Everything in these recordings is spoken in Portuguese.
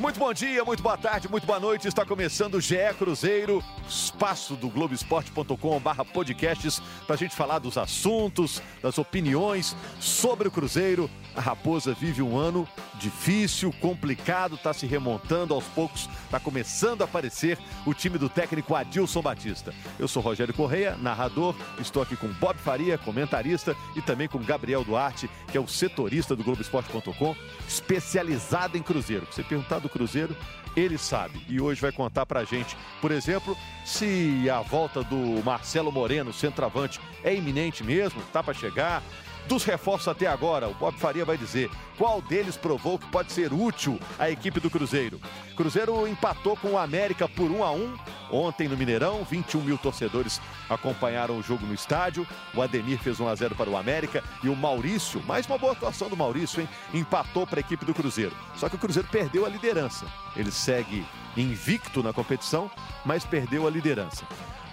Muito bom dia, muito boa tarde, muito boa noite. Está começando o GE Cruzeiro, espaço do Globoesporte.com/barra podcasts para a gente falar dos assuntos, das opiniões sobre o Cruzeiro. A Raposa vive um ano difícil, complicado, está se remontando aos poucos, está começando a aparecer o time do técnico Adilson Batista. Eu sou Rogério Correia, narrador, estou aqui com Bob Faria, comentarista, e também com Gabriel Duarte, que é o setorista do Globoesporte.com, especializado em Cruzeiro. Você perguntar do Cruzeiro, ele sabe. E hoje vai contar pra gente, por exemplo, se a volta do Marcelo Moreno, centroavante, é iminente mesmo, tá para chegar. Dos reforços até agora, o Bob Faria vai dizer qual deles provou que pode ser útil à equipe do Cruzeiro. Cruzeiro empatou com o América por 1 a 1 ontem no Mineirão. 21 mil torcedores acompanharam o jogo no estádio. O Ademir fez 1 a 0 para o América e o Maurício, mais uma boa atuação do Maurício, hein? Empatou para a equipe do Cruzeiro. Só que o Cruzeiro perdeu a liderança. Ele segue invicto na competição, mas perdeu a liderança.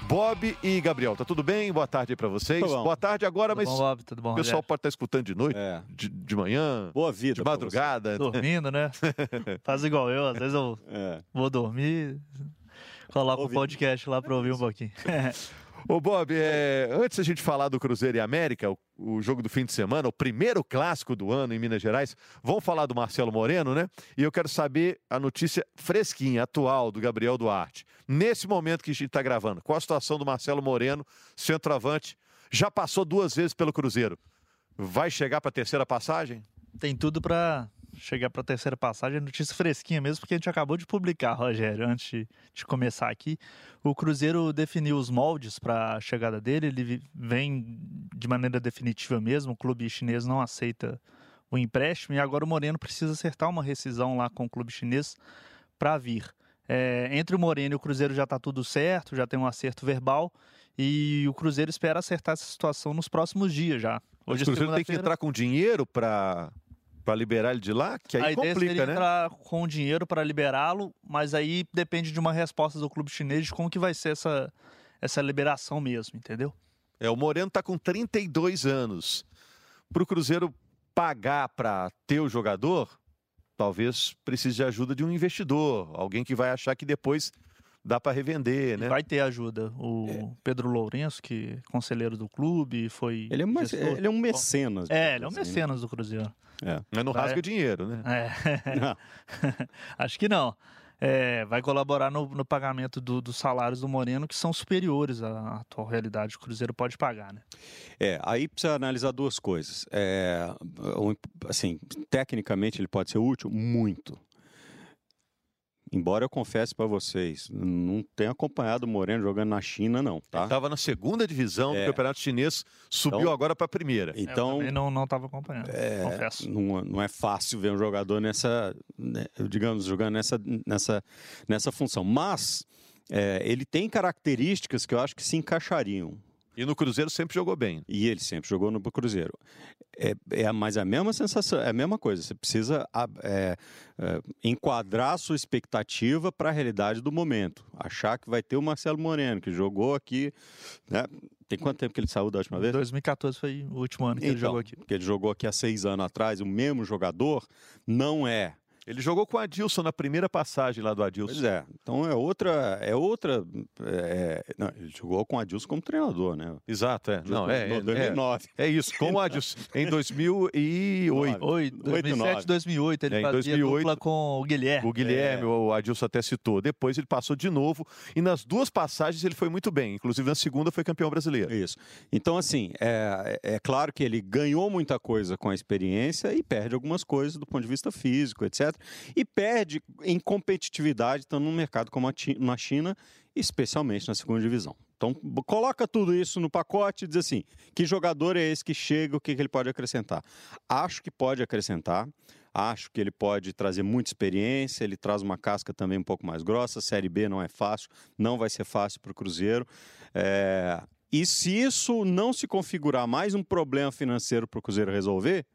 Bob e Gabriel, tá tudo bem? Boa tarde para vocês. Boa tarde agora, tudo mas bom, Bob, tudo bom, o pessoal pode estar escutando de noite, é. de, de, manhã, Boa vida de madrugada. Dormindo, né? Faz igual eu, às vezes eu é. vou dormir, coloco o podcast lá para ouvir um pouquinho. Ô Bob, é, antes a gente falar do Cruzeiro e América, o, o, jogo do fim de semana, o primeiro clássico do ano em Minas Gerais, vamos falar do Marcelo Moreno, né? E eu quero saber a notícia fresquinha, atual, do Gabriel Duarte. Nesse momento que a gente está gravando, qual a situação do Marcelo Moreno, centroavante? Já passou duas vezes pelo Cruzeiro. Vai chegar para a terceira passagem? Tem tudo para chegar para a terceira passagem, notícia fresquinha mesmo, porque a gente acabou de publicar, Rogério, antes de começar aqui. O Cruzeiro definiu os moldes para a chegada dele, ele vem de maneira definitiva mesmo, o clube chinês não aceita o empréstimo e agora o Moreno precisa acertar uma rescisão lá com o clube chinês para vir. É, entre o Moreno e o Cruzeiro já está tudo certo, já tem um acerto verbal e o Cruzeiro espera acertar essa situação nos próximos dias já. Hoje o Cruzeiro tem que entrar com dinheiro para para liberar ele de lá? Que aí a ideia complica, seria né? entrar com dinheiro para liberá-lo, mas aí depende de uma resposta do clube chinês de como que vai ser essa, essa liberação mesmo, entendeu? É, o Moreno está com 32 anos. Para o Cruzeiro pagar para ter o jogador, talvez precise de ajuda de um investidor, alguém que vai achar que depois dá para revender, né? Vai ter ajuda. O é. Pedro Lourenço, que é conselheiro do clube, foi. Ele é, uma, ele é um mecenas. É, ele é um né? mecenas do Cruzeiro. É. Mas não rasga dinheiro, né? É. Acho que não. É, vai colaborar no, no pagamento do, dos salários do Moreno, que são superiores à atual realidade que o Cruzeiro pode pagar, né? É, aí precisa analisar duas coisas. É, assim, tecnicamente ele pode ser útil? Muito. Embora eu confesse para vocês, não tenho acompanhado o Moreno jogando na China, não. Tá? Ele estava na segunda divisão é. do Campeonato Chinês, subiu então, agora para a primeira. Então, eu não estava acompanhando, é, confesso. Não, não, é fácil ver um jogador nessa, né, digamos, jogando nessa, nessa, nessa função. Mas é, ele tem características que eu acho que se encaixariam. E no Cruzeiro sempre jogou bem. E ele sempre jogou no Cruzeiro. É, é mais a mesma sensação, é a mesma coisa. Você precisa é, é, enquadrar a sua expectativa para a realidade do momento. Achar que vai ter o Marcelo Moreno, que jogou aqui. Né? Tem quanto tempo que ele saiu da última vez? 2014 foi o último ano que então, ele jogou aqui. Que ele jogou aqui há seis anos atrás, o mesmo jogador, não é ele jogou com o Adilson na primeira passagem lá do Adilson. Pois é. Então é outra. É outra. É, não, ele jogou com o Adilson como treinador, né? Exato, é. Não, é, é, 2009. É, é, isso, com o Adilson. Em 2008. Oi, 2007, 2008. Ele é, em fazia 2008, dupla com o Guilherme. O Guilherme, é. o Adilson até citou. Depois ele passou de novo. E nas duas passagens ele foi muito bem. Inclusive na segunda foi campeão brasileiro. Isso. Então, assim, é, é claro que ele ganhou muita coisa com a experiência e perde algumas coisas do ponto de vista físico, etc e perde em competitividade, estando num mercado como na China, especialmente na segunda divisão. Então, coloca tudo isso no pacote e diz assim: que jogador é esse que chega, o que, que ele pode acrescentar? Acho que pode acrescentar, acho que ele pode trazer muita experiência, ele traz uma casca também um pouco mais grossa. Série B não é fácil, não vai ser fácil para o Cruzeiro. É... E se isso não se configurar mais um problema financeiro para o Cruzeiro resolver,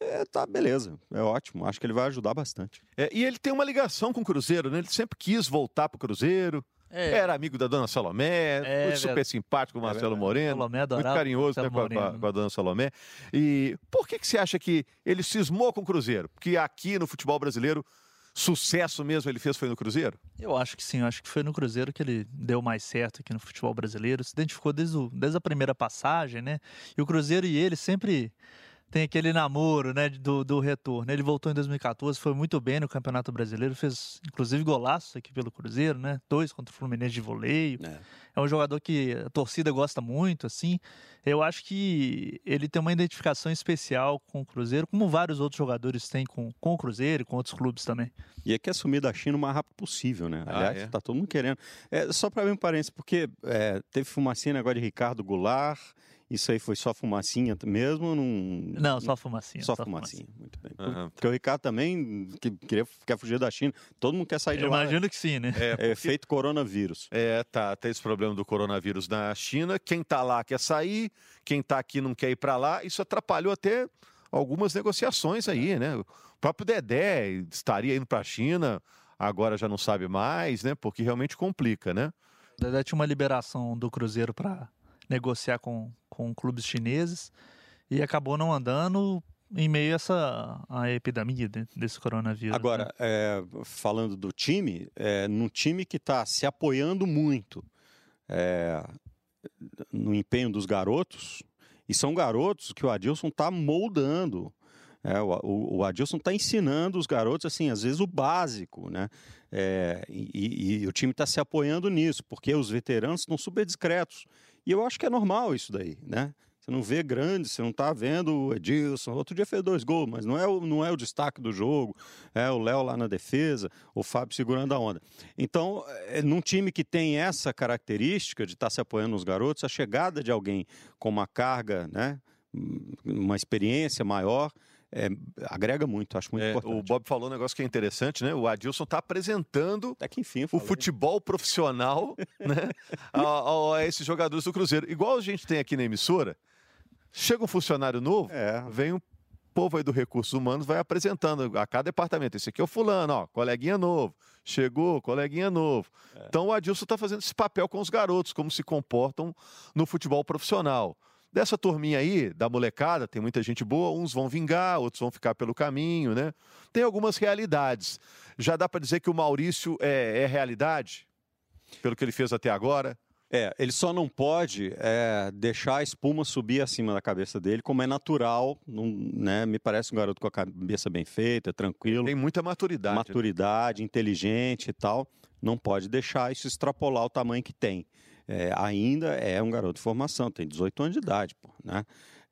é, tá, beleza. É ótimo. Acho que ele vai ajudar bastante. É, e ele tem uma ligação com o Cruzeiro, né? Ele sempre quis voltar pro Cruzeiro. É. Era amigo da dona Salomé, é, foi super simpático com o Marcelo é Moreno. Salomé muito carinhoso né, com, a, com, a, dona Salomé. E por que, que você acha que ele cismou com o Cruzeiro? Porque aqui no futebol brasileiro sucesso mesmo ele fez foi no Cruzeiro? Eu acho que sim, eu acho que foi no Cruzeiro que ele deu mais certo aqui no futebol brasileiro. Se identificou desde, o, desde a primeira passagem, né? E o Cruzeiro e ele sempre tem aquele namoro, né, do, do retorno. Ele voltou em 2014, foi muito bem no Campeonato Brasileiro, fez inclusive golaço aqui pelo Cruzeiro, né? Dois contra o Fluminense de voleio. É. é um jogador que a torcida gosta muito, assim. Eu acho que ele tem uma identificação especial com o Cruzeiro, como vários outros jogadores têm com, com o Cruzeiro e com outros clubes também. E é que assumir da China o mais rápido possível, né? Ah, Aliás, ah, é? tá todo mundo querendo. É, só para mim um parênteses, porque é, teve fumacinha agora de Ricardo Goulart, isso aí foi só fumacinha mesmo? Num... Não, só fumacinha. Só, só fumacinha. fumacinha. muito bem. Uhum. Porque o Ricardo também que, queria, quer fugir da China. Todo mundo quer sair de Eu lá. Imagino que sim, né? É, porque... é efeito coronavírus. É, tá. Tem esse problema do coronavírus na China. Quem tá lá quer sair, quem tá aqui não quer ir para lá. Isso atrapalhou até algumas negociações aí, é. né? O próprio Dedé estaria indo para a China, agora já não sabe mais, né? Porque realmente complica, né? Dedé tinha uma liberação do Cruzeiro para negociar com, com clubes chineses e acabou não andando em meio a essa a epidemia desse coronavírus. Agora, né? é, falando do time, é, num time que está se apoiando muito é, no empenho dos garotos, e são garotos que o Adilson está moldando. É, o, o, o, Adilson está ensinando os garotos, assim, às vezes o básico, né? É, e, e, e, o time está se apoiando nisso, porque os veteranos estão super discretos. E eu acho que é normal isso daí, né? Você não vê grande, você não está vendo o Edilson. Outro dia fez dois gols, mas não é o, não é o destaque do jogo. É o Léo lá na defesa, o Fábio segurando a onda. Então, é, num time que tem essa característica de estar tá se apoiando nos garotos, a chegada de alguém com uma carga, né, uma experiência maior, é, agrega muito, acho muito é, importante. O Bob falou um negócio que é interessante, né? O Adilson está apresentando Até que enfim, o futebol profissional né? a, a, a, esses jogadores do Cruzeiro. Igual a gente tem aqui na emissora, chega um funcionário novo, é. vem um povo aí do Recursos Humanos vai apresentando a cada departamento. Esse aqui é o fulano, ó, coleguinha novo. Chegou, coleguinha novo. É. Então o Adilson está fazendo esse papel com os garotos, como se comportam no futebol profissional. Dessa turminha aí, da molecada, tem muita gente boa, uns vão vingar, outros vão ficar pelo caminho, né? Tem algumas realidades. Já dá para dizer que o Maurício é, é, realidade? Pelo que ele fez até agora? É, ele só não pode é, deixar a espuma subir acima da cabeça dele, como é natural, não, né? Me parece um garoto com a cabeça bem feita, tranquilo. Tem muita maturidade. Né? Maturidade, né? inteligente e tal. Não pode deixar isso extrapolar o tamanho que tem é, ainda é um garoto de formação, tem 18 anos de idade, pô, né?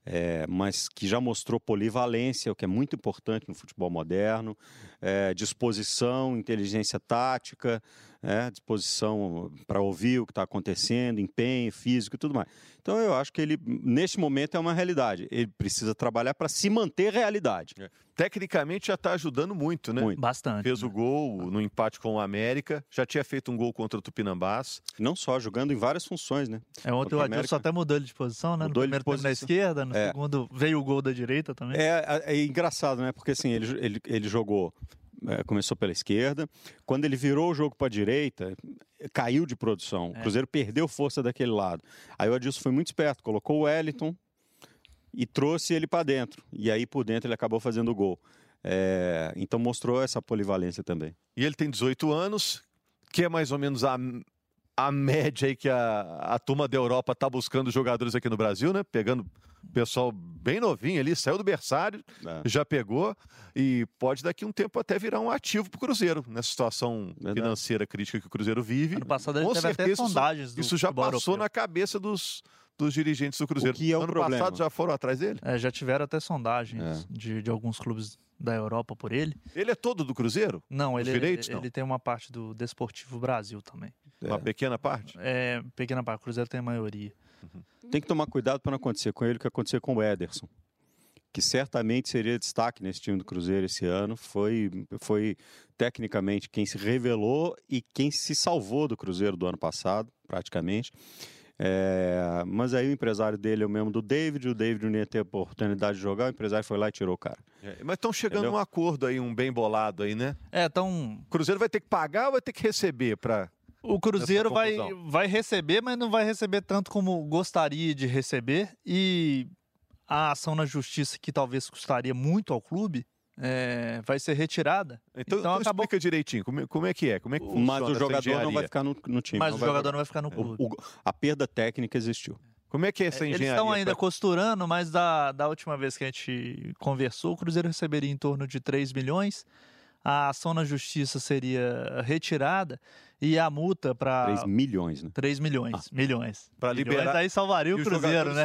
É, mas que já mostrou polivalência, o que é muito importante no futebol moderno, é, disposição, inteligência tática, é, disposição para ouvir o que está acontecendo, empenho físico e tudo mais. Então eu acho que ele, neste momento, é uma realidade. Ele precisa trabalhar para se manter realidade. É. Tecnicamente já está ajudando muito, né? Muito. Bastante. Fez né? o gol no empate com o América, já tinha feito um gol contra o Tupinambás. Não só, jogando em várias funções, né? É, ontem o Adilson até mudou ele de posição, né? Mudou no primeiro tempo na esquerda, no é. segundo veio o gol da direita também. É, é, é engraçado, né? Porque assim, ele, ele, ele jogou começou pela esquerda. Quando ele virou o jogo para a direita, caiu de produção. O é. Cruzeiro perdeu força daquele lado. Aí o Adilson foi muito esperto, colocou o Wellington e trouxe ele para dentro. E aí por dentro ele acabou fazendo o gol. É, então mostrou essa polivalência também. E ele tem 18 anos, que é mais ou menos a, a média aí que a, a turma da Europa está buscando jogadores aqui no Brasil, né? Pegando pessoal bem novinho ali, saiu do berçário, é. já pegou e pode daqui um tempo até virar um ativo para o Cruzeiro, nessa situação Verdade. financeira crítica que o Cruzeiro vive. Ano passado ele Com teve certeza, até sondagens isso, isso já passou na cabeça dos, dos dirigentes do Cruzeiro. O que é o ano problema? passado já foram atrás dele? É, já tiveram até sondagens é. de, de alguns clubes da Europa por ele. Ele é todo do Cruzeiro? Não, ele, direitos, ele, não? ele tem uma parte do Desportivo Brasil também. Uma pequena parte? É, pequena parte. O Cruzeiro tem a maioria. Tem que tomar cuidado para não acontecer com ele o que aconteceu com o Ederson, que certamente seria destaque nesse time do Cruzeiro esse ano. Foi, foi tecnicamente quem se revelou e quem se salvou do Cruzeiro do ano passado, praticamente. É, mas aí o empresário dele é o mesmo do David, o David não ia ter a oportunidade de jogar, o empresário foi lá e tirou o cara. É, mas estão chegando Entendeu? um acordo aí, um bem bolado aí, né? É, então. O Cruzeiro vai ter que pagar ou vai ter que receber para o Cruzeiro vai, vai receber, mas não vai receber tanto como gostaria de receber. E a ação na justiça, que talvez custaria muito ao clube, é, vai ser retirada. Então, então acabou... explica direitinho, como, como, é que é? Como é que Mas o jogador não vai ficar no, no time. Mas o jogador não vai ficar no clube. O, o, a perda técnica existiu. Como é que é essa engenharia? Eles estão ainda pra... costurando, mas da, da última vez que a gente conversou, o Cruzeiro receberia em torno de 3 milhões a ação na justiça seria retirada e a multa para. 3 milhões, né? 3 milhões. Ah. Milhões. Para liberar. Aí salvaria o Cruzeiro, né?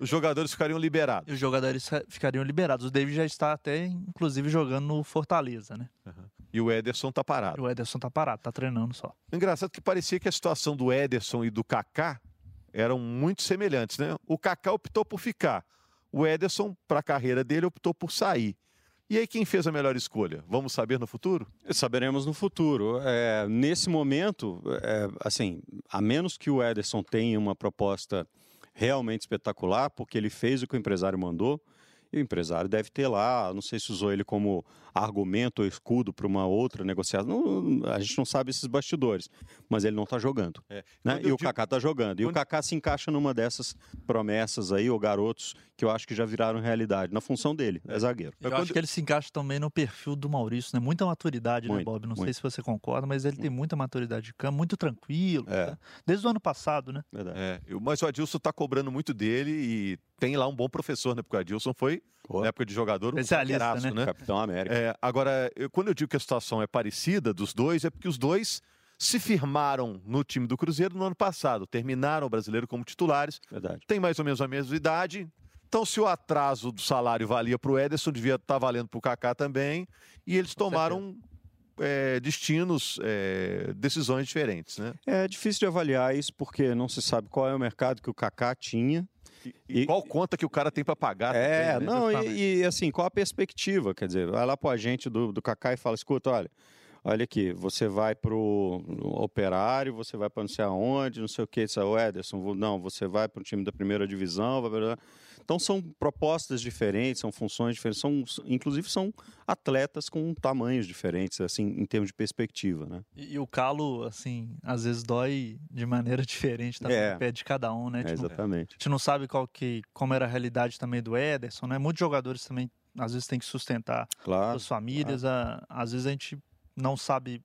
Os jogadores ficariam liberados. os jogadores ficariam liberados. O David já está até, inclusive, jogando no Fortaleza, né? Uhum. E o Ederson tá parado. O Ederson tá parado, tá treinando só. Engraçado que parecia que a situação do Ederson e do Kaká eram muito semelhantes, né? O Kaká optou por ficar. O Ederson, para a carreira dele, optou por sair. E aí, quem fez a melhor escolha? Vamos saber no futuro? Saberemos no futuro. É, nesse momento, é, assim, a menos que o Ederson tenha uma proposta realmente espetacular, porque ele fez o que o empresário mandou, e o empresário deve ter lá, não sei se usou ele como argumento ou escudo para uma outra negociação. Não, a gente não sabe esses bastidores, mas ele não está jogando. É. Né? E o Kaká está jogando. E Quando... o Kaká se encaixa numa dessas promessas aí, ou garotos, que eu acho que já viraram realidade, na função dele, é, é zagueiro. Eu Quando... acho que ele se encaixa também no perfil do Maurício, né? Muita maturidade, né, muito, né, Bob? Não muito. sei se você concorda, mas ele tem muita maturidade de campo, muito tranquilo. É. Né? Desde o ano passado, né? Verdade. É. Mas o Adilson está cobrando muito dele e tem lá um bom professor, né? Porque o Adilson foi, Pô. na época de jogador, um Especialista, né? né? Capitão América. É, agora, eu, quando eu digo que a situação é parecida dos dois, é porque os dois se firmaram no time do Cruzeiro no ano passado, terminaram o brasileiro como titulares. Verdade. Tem mais ou menos a mesma idade. Então, se o atraso do salário valia para o Ederson, devia estar tá valendo para o Kaká também. E eles tomaram é, destinos, é, decisões diferentes, né? É difícil de avaliar isso porque não se sabe qual é o mercado que o Kaká tinha e, e, qual conta que o cara tem para pagar? É, também, né? não, e, e, assim, qual a perspectiva? Quer dizer, vai lá pro agente do, do Kaká e fala: escuta, olha, olha aqui, você vai pro operário, você vai para não sei aonde, não sei o que, isso é o Ederson, não, você vai para o time da primeira divisão, vai então são propostas diferentes, são funções diferentes, são, inclusive são atletas com tamanhos diferentes, assim, em termos de perspectiva, né? E, e o calo, assim, às vezes dói de maneira diferente também é. pé de cada um, né? É, tipo, exatamente. A gente não sabe qual que, como era a realidade também do Ederson, né? Muitos jogadores também, às vezes, têm que sustentar claro, as famílias, claro. a, às vezes a gente não sabe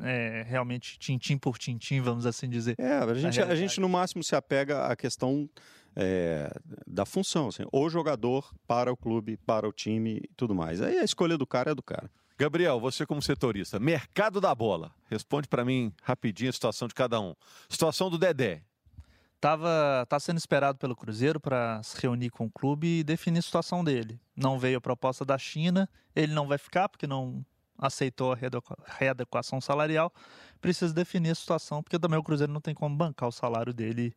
é, realmente tintim por tintim, vamos assim dizer. É, a gente, a gente no máximo se apega à questão é, da função, assim, o jogador para o clube, para o time e tudo mais. Aí a escolha do cara é do cara. Gabriel, você como setorista, mercado da bola. Responde para mim rapidinho a situação de cada um. Situação do Dedé. Tava, tá sendo esperado pelo Cruzeiro para se reunir com o clube e definir a situação dele. Não veio a proposta da China, ele não vai ficar porque não aceitou a readequação salarial. Precisa definir a situação, porque também o Cruzeiro não tem como bancar o salário dele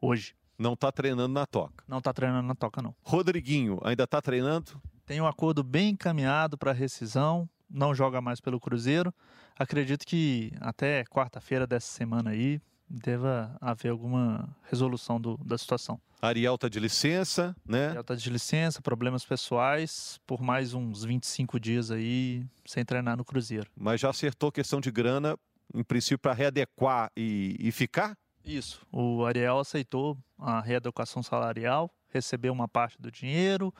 hoje. Não está treinando na toca. Não está treinando na toca, não. Rodriguinho, ainda está treinando? Tem um acordo bem encaminhado para rescisão, não joga mais pelo Cruzeiro. Acredito que até quarta-feira dessa semana aí deva haver alguma resolução do, da situação. Ariel está de licença, né? Ariel está de licença, problemas pessoais, por mais uns 25 dias aí, sem treinar no Cruzeiro. Mas já acertou questão de grana, em princípio, para readequar e, e ficar? Isso. O Ariel aceitou a readequação salarial, recebeu uma parte do dinheiro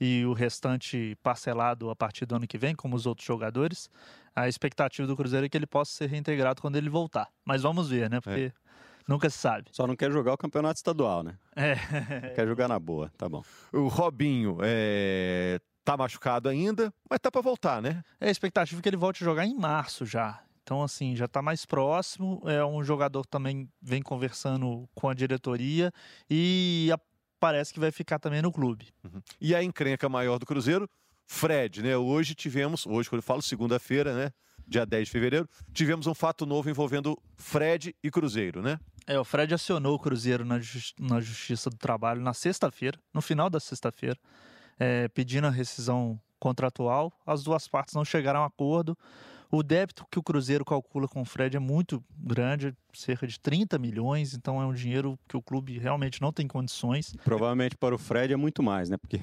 e o restante parcelado a partir do ano que vem, como os outros jogadores. A expectativa do Cruzeiro é que ele possa ser reintegrado quando ele voltar. Mas vamos ver, né? Porque é. nunca se sabe. Só não quer jogar o campeonato estadual, né? É. Quer jogar na boa, tá bom. O Robinho é... tá machucado ainda, mas tá para voltar, né? É a expectativa é que ele volte a jogar em março já. Então, assim, já está mais próximo. É um jogador que também vem conversando com a diretoria e parece que vai ficar também no clube. Uhum. E a encrenca maior do Cruzeiro, Fred, né? Hoje tivemos, hoje quando eu falo segunda-feira, né? Dia 10 de fevereiro, tivemos um fato novo envolvendo Fred e Cruzeiro, né? É, o Fred acionou o Cruzeiro na, justi na Justiça do Trabalho na sexta-feira, no final da sexta-feira, é, pedindo a rescisão contratual. As duas partes não chegaram a acordo. O débito que o Cruzeiro calcula com o Fred é muito grande, cerca de 30 milhões, então é um dinheiro que o clube realmente não tem condições. Provavelmente para o Fred é muito mais, né? Porque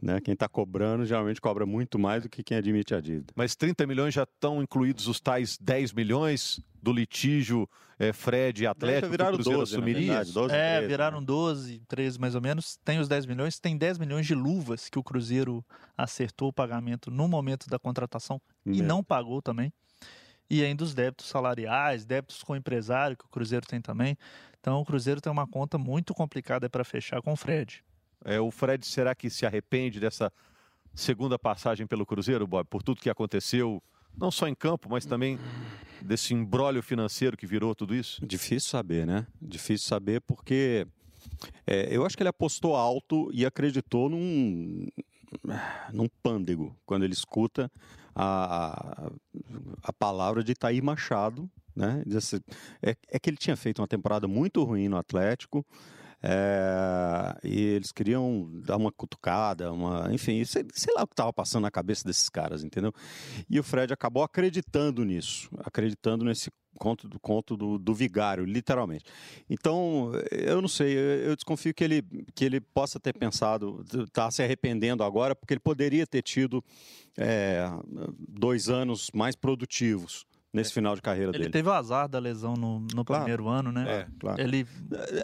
né, quem está cobrando geralmente cobra muito mais do que quem admite a dívida. Mas 30 milhões já estão incluídos os tais 10 milhões do litígio é, Fred e Atlético, viraram que o Cruzeiro 12, na assumiria verdade, isso? 12, é, 13, viraram né? 12, 13 mais ou menos. Tem os 10 milhões, tem 10 milhões de luvas que o Cruzeiro acertou o pagamento no momento da contratação e É. não pagou também. E ainda os débitos salariais, débitos com o empresário, que o Cruzeiro tem também. Então o Cruzeiro tem uma conta muito complicada para fechar com o Fred. É, o Fred, será que se arrepende dessa segunda passagem pelo Cruzeiro, Bob? Por tudo que aconteceu, não só em campo, mas também desse embrólio financeiro que virou tudo isso? Difícil saber, né? Difícil saber porque é, eu acho que ele apostou alto e acreditou num, num pândego quando ele escuta a, a palavra de Itaí Machado, né? Assim, é, é que ele tinha feito uma temporada muito ruim no Atlético. É, e eles queriam dar uma cutucada, uma, enfim, sei, sei lá o que estava passando na cabeça desses caras, entendeu? E o Fred acabou acreditando nisso, acreditando nesse conto do conto do, do vigário, literalmente. Então, eu não sei, eu, eu desconfio que ele, que ele possa ter pensado, está se arrependendo agora, porque ele poderia ter tido é, dois anos mais produtivos nesse final de carreira Ele dele. teve o azar da lesão no, no Claro. primeiro ano, né? É, claro. Ele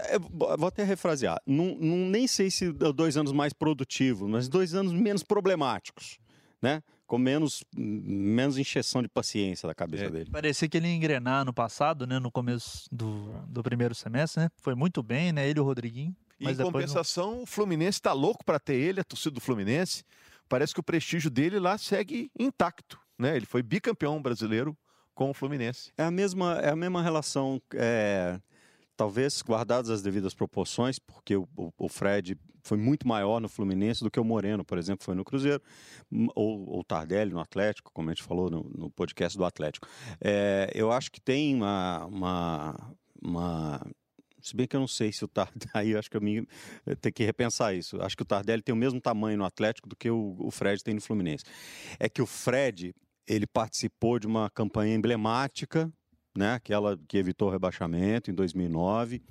É, vou até refrasear. Não, não- nem sei se dois anos mais produtivos, mas dois anos menos problemáticos, né? Com menos, menos encheção de paciência da cabeça É. dele. parecia que ele ia engrenar no passado, né? No começo do, do primeiro semestre, né? Foi muito bem, né? Ele e o Rodriguinho. E Mas em depois não- compensação, o Fluminense está louco para ter ele, a torcida do Fluminense. Parece que o prestígio dele lá segue intacto. Né? Ele foi bicampeão brasileiro com o Fluminense. É a mesma, é a mesma relação, é, talvez guardadas as devidas proporções, porque o, o- o Fred foi muito maior no Fluminense do que o Moreno, por exemplo, foi no Cruzeiro, m- ou o Tardelli no Atlético, como a gente falou no, no podcast do Atlético. É, eu acho que tem uma, uma, uma- Se bem que eu não sei se o Tardelli. Aí acho que eu me, que repensar isso. Acho que o Tardelli tem o mesmo tamanho no Atlético do que o Fred tem no Fluminense. É que o Fred ele participou de uma campanha emblemática, né, aquela que evitou o rebaixamento em 2009,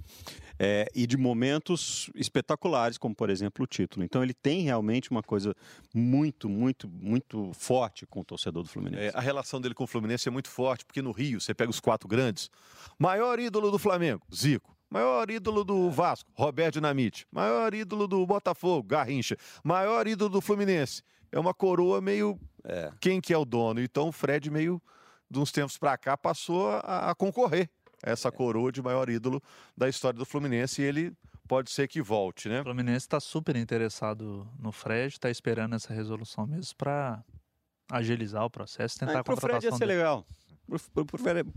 é, e de momentos espetaculares, como por exemplo o título. Então ele tem realmente uma coisa muito, muito, muito forte com o torcedor do É, Fluminense. a relação dele com o Fluminense é muito forte, porque no Rio, você pega os quatro grandes. Maior ídolo do Flamengo, Zico. Maior ídolo do Vasco, Roberto Dinamite. Maior ídolo do Botafogo, Garrincha. Maior ídolo do Fluminense. É uma coroa meio. É. Quem que é o dono? Então o Fred, meio de uns tempos para cá, passou a, a concorrer a essa coroa de maior ídolo da história do Fluminense e ele pode ser que volte, né? O Fluminense está super interessado no Fred, está esperando essa resolução mesmo para agilizar o processo, tentar Ah, a pro Fred ia contratação ser dele. legal. Pro,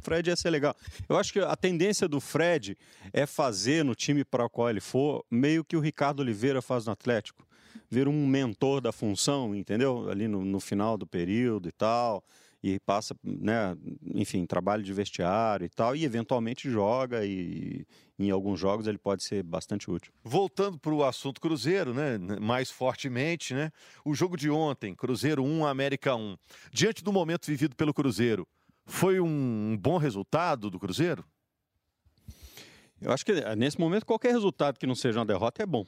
Fred- ia ser legal. Eu acho que a tendência do Fred é fazer no time para o qual ele for, meio que o Ricardo Oliveira faz no Atlético. Vir um mentor da função, entendeu? Ali no, no final do período e tal. E passa, né, enfim, trabalho de vestiário e tal. E eventualmente joga e em alguns jogos ele pode ser bastante útil. Voltando para o assunto Cruzeiro, né? Mais fortemente, né? O jogo de ontem, Cruzeiro 1, América 1. Diante do momento vivido pelo Cruzeiro, foi um bom resultado do Cruzeiro? Eu acho que eh, nesse momento qualquer resultado que não seja uma derrota é bom.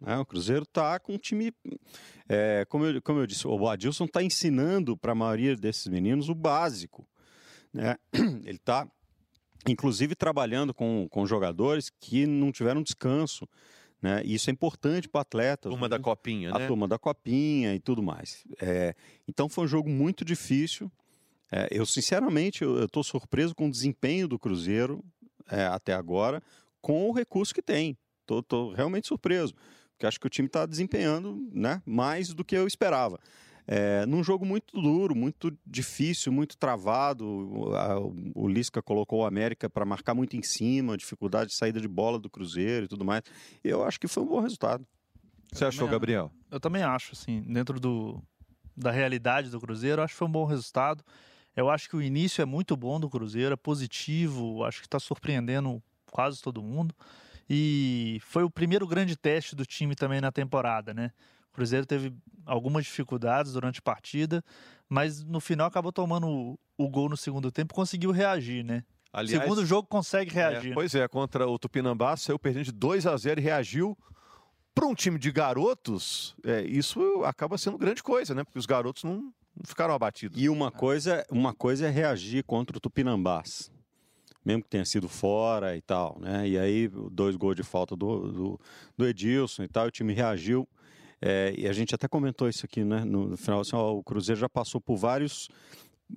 né? o Cruzeiro está com um time. é, como, eu, como eu disse, o Adilson está ensinando para a maioria desses meninos o básico. né? Ele está, inclusive, trabalhando com, com jogadores que não tiveram descanso. Né? E isso é importante para atletas. Uma da Copinha, a né? turma da copinha e tudo mais. É, então foi um jogo muito difícil. É, eu sinceramente eu estou surpreso com o desempenho do Cruzeiro é, até agora, com o recurso que tem. Estou realmente surpreso, porque acho que o time está desempenhando né, mais do que eu esperava. É, num jogo muito duro, muito difícil, muito travado. O, a- o Lisca colocou o América para marcar muito em cima, dificuldade de saída de bola do Cruzeiro e tudo mais. Eu acho que foi um bom resultado. Você achou, também Gabriel? Eu também acho, assim, dentro do, da realidade do Cruzeiro, eu acho que foi um bom resultado. Eu acho que o início é muito bom do Cruzeiro, é positivo, acho que está surpreendendo quase todo mundo. E foi o primeiro grande teste do time também na temporada, né? O Cruzeiro teve algumas dificuldades durante a partida, mas no final acabou tomando o, o gol no segundo tempo e conseguiu reagir, né? Aliás, Segundo jogo consegue é, reagir. pois é, contra o Tupinambá, saiu perdendo de 2 a 0 e reagiu. Para um time de garotos, é, isso acaba sendo grande coisa, né? Porque os garotos não ficaram abatidos. E uma coisa, uma coisa é reagir contra o Tupinambás. mesmo que tenha sido fora e tal, né? E aí, dois gols de falta do, do, do Edilson e tal, o time reagiu. É, e a gente até comentou isso aqui, né? No, final, assim, ó, o Cruzeiro já passou por vários.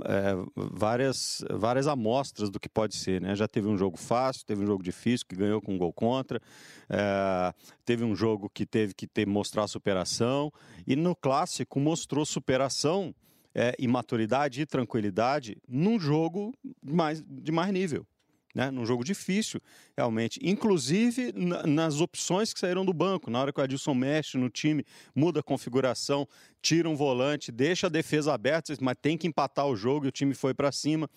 É, várias, várias amostras do que pode ser, né? Já teve um jogo fácil, teve um jogo difícil que ganhou com um gol contra, é, teve um jogo que teve que ter mostrar superação e no clássico mostrou superação é, e maturidade e tranquilidade num jogo mais, de mais nível né? num jogo difícil, realmente. Inclusive na, nas opções que saíram do banco. Na hora que o Adilson mexe no time, muda a configuração, tira um volante, deixa a defesa aberta, mas tem que empatar o jogo e o time foi para cima.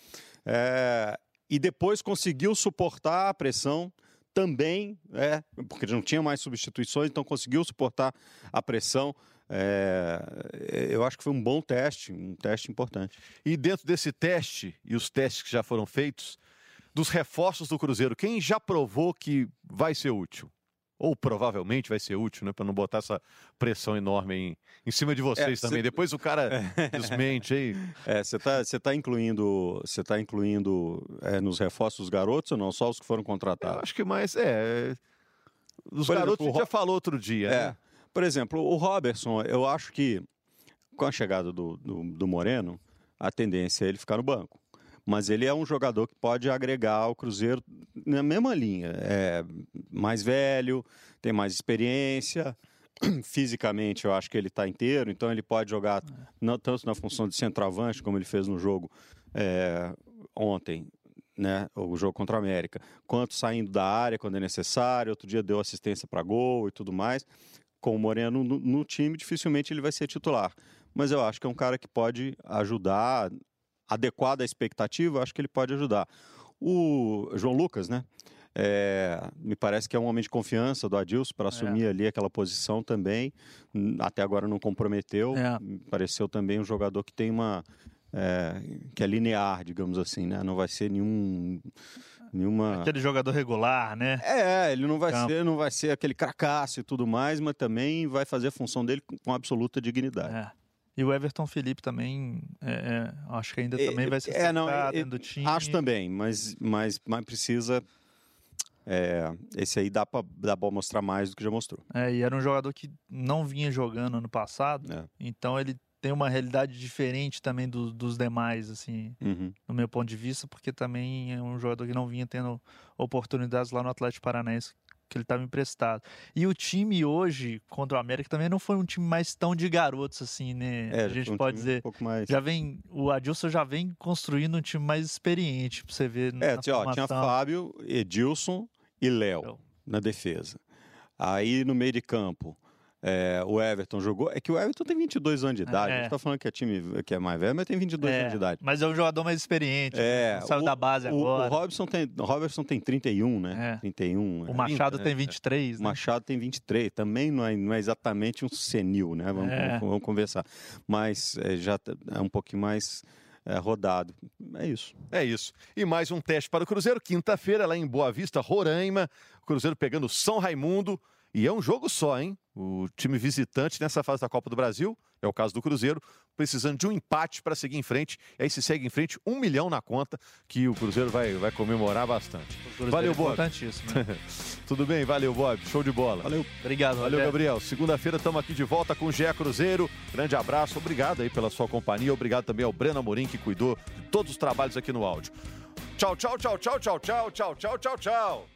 É, e depois conseguiu suportar a pressão também, é, porque não tinha mais substituições, então conseguiu suportar a pressão. É, eu acho que foi um bom teste, um teste importante. E dentro desse teste e os testes que já foram feitos, dos reforços do Cruzeiro, quem já provou que vai ser útil? Ou provavelmente vai ser útil, né? Para não botar essa pressão enorme em, em cima de vocês é, também. Cê... Depois o cara desmente aí. É, você está você tá incluindo, você tá incluindo é, nos reforços os garotos ou não? Só os que foram contratados? Eu acho que mais, é. Os Por garotos exemplo, a gente já falou outro dia. É. Né? Por exemplo, o Robertson, eu acho que com a chegada do, do, do Moreno, a tendência é ele ficar no banco mas ele é um jogador que pode agregar ao Cruzeiro na mesma linha. É mais velho, tem mais experiência. Fisicamente, eu acho que ele está inteiro, então ele pode jogar não, tanto na função de centroavante, como ele fez no jogo é, ontem, né, o jogo contra a América, quanto saindo da área quando é necessário. Outro dia deu assistência para gol e tudo mais. Com o Moreno no, no, time, dificilmente ele vai ser titular. Mas eu acho que é um cara que pode ajudar adequado à expectativa, acho que ele pode ajudar. O João Lucas, né? É, me parece que é um homem de confiança do Adilson para assumir é. ali aquela posição também. Até agora não comprometeu. É. Pareceu também um jogador que tem uma. É, que é linear, digamos assim, né? Não vai ser nenhum. Nenhuma... Aquele jogador regular, né? É, ele não vai ser, não vai ser aquele cracaço e tudo mais, mas também vai fazer a função dele com absoluta dignidade. É. E o Everton Felipe também, é, é, acho que ainda também vai ser é, não, dentro do time. Acho também, mas, mas, mas precisa. É, esse aí dá para dá pra mostrar mais do que já mostrou. É, e era um jogador que não vinha jogando ano passado, é. então ele tem uma realidade diferente também do, dos demais, assim, uhum. no meu ponto de vista, porque também é um jogador que não vinha tendo oportunidades lá no Atlético Paranaense, que ele estava emprestado. E o time hoje contra o América também não foi um time mais tão de garotos assim, né? É, a gente um pode dizer. Um mais... Já vem o Adilson já vem construindo um time mais experiente para você ver. É, tinha, ó, tinha Fábio, Edilson e Léo na defesa. Aí no meio de campo, é, o Everton jogou. É que o Everton tem 22 anos de idade. É. A gente tá falando que é time que é mais velho, mas tem 22 é, anos de idade. Mas é um jogador mais experiente. É. Né? Saiu da base o, agora. O Robson tem, o Robertson tem 31, né? É. 31. O Machado tem 23. Né? O Machado tem 23. Também não é, não é exatamente um senil, né? Vamos, é. vamos, vamos conversar. Mas é, já tá, é um pouquinho mais. É, rodado. É isso. É isso. E mais um teste para o Cruzeiro, quinta-feira, lá em Boa Vista, Roraima. O Cruzeiro pegando São Raimundo. E é um jogo só, hein? O time visitante nessa fase da Copa do Brasil, é o caso do Cruzeiro, precisando de um empate para seguir em frente. E aí se segue em frente, um milhão na conta, que o Cruzeiro vai, vai comemorar bastante. Valeu, Bob. Né? Tudo bem, valeu, Bob. Show de bola. Valeu. Obrigado, Valeu, Gabriel. Segunda-feira estamos aqui de volta com o GE Cruzeiro. Grande abraço, obrigado aí pela sua companhia. Obrigado também ao Breno Amorim, que cuidou de todos os trabalhos aqui no áudio. Tchau, tchau, tchau, tchau, tchau, tchau, tchau, tchau, tchau, tchau.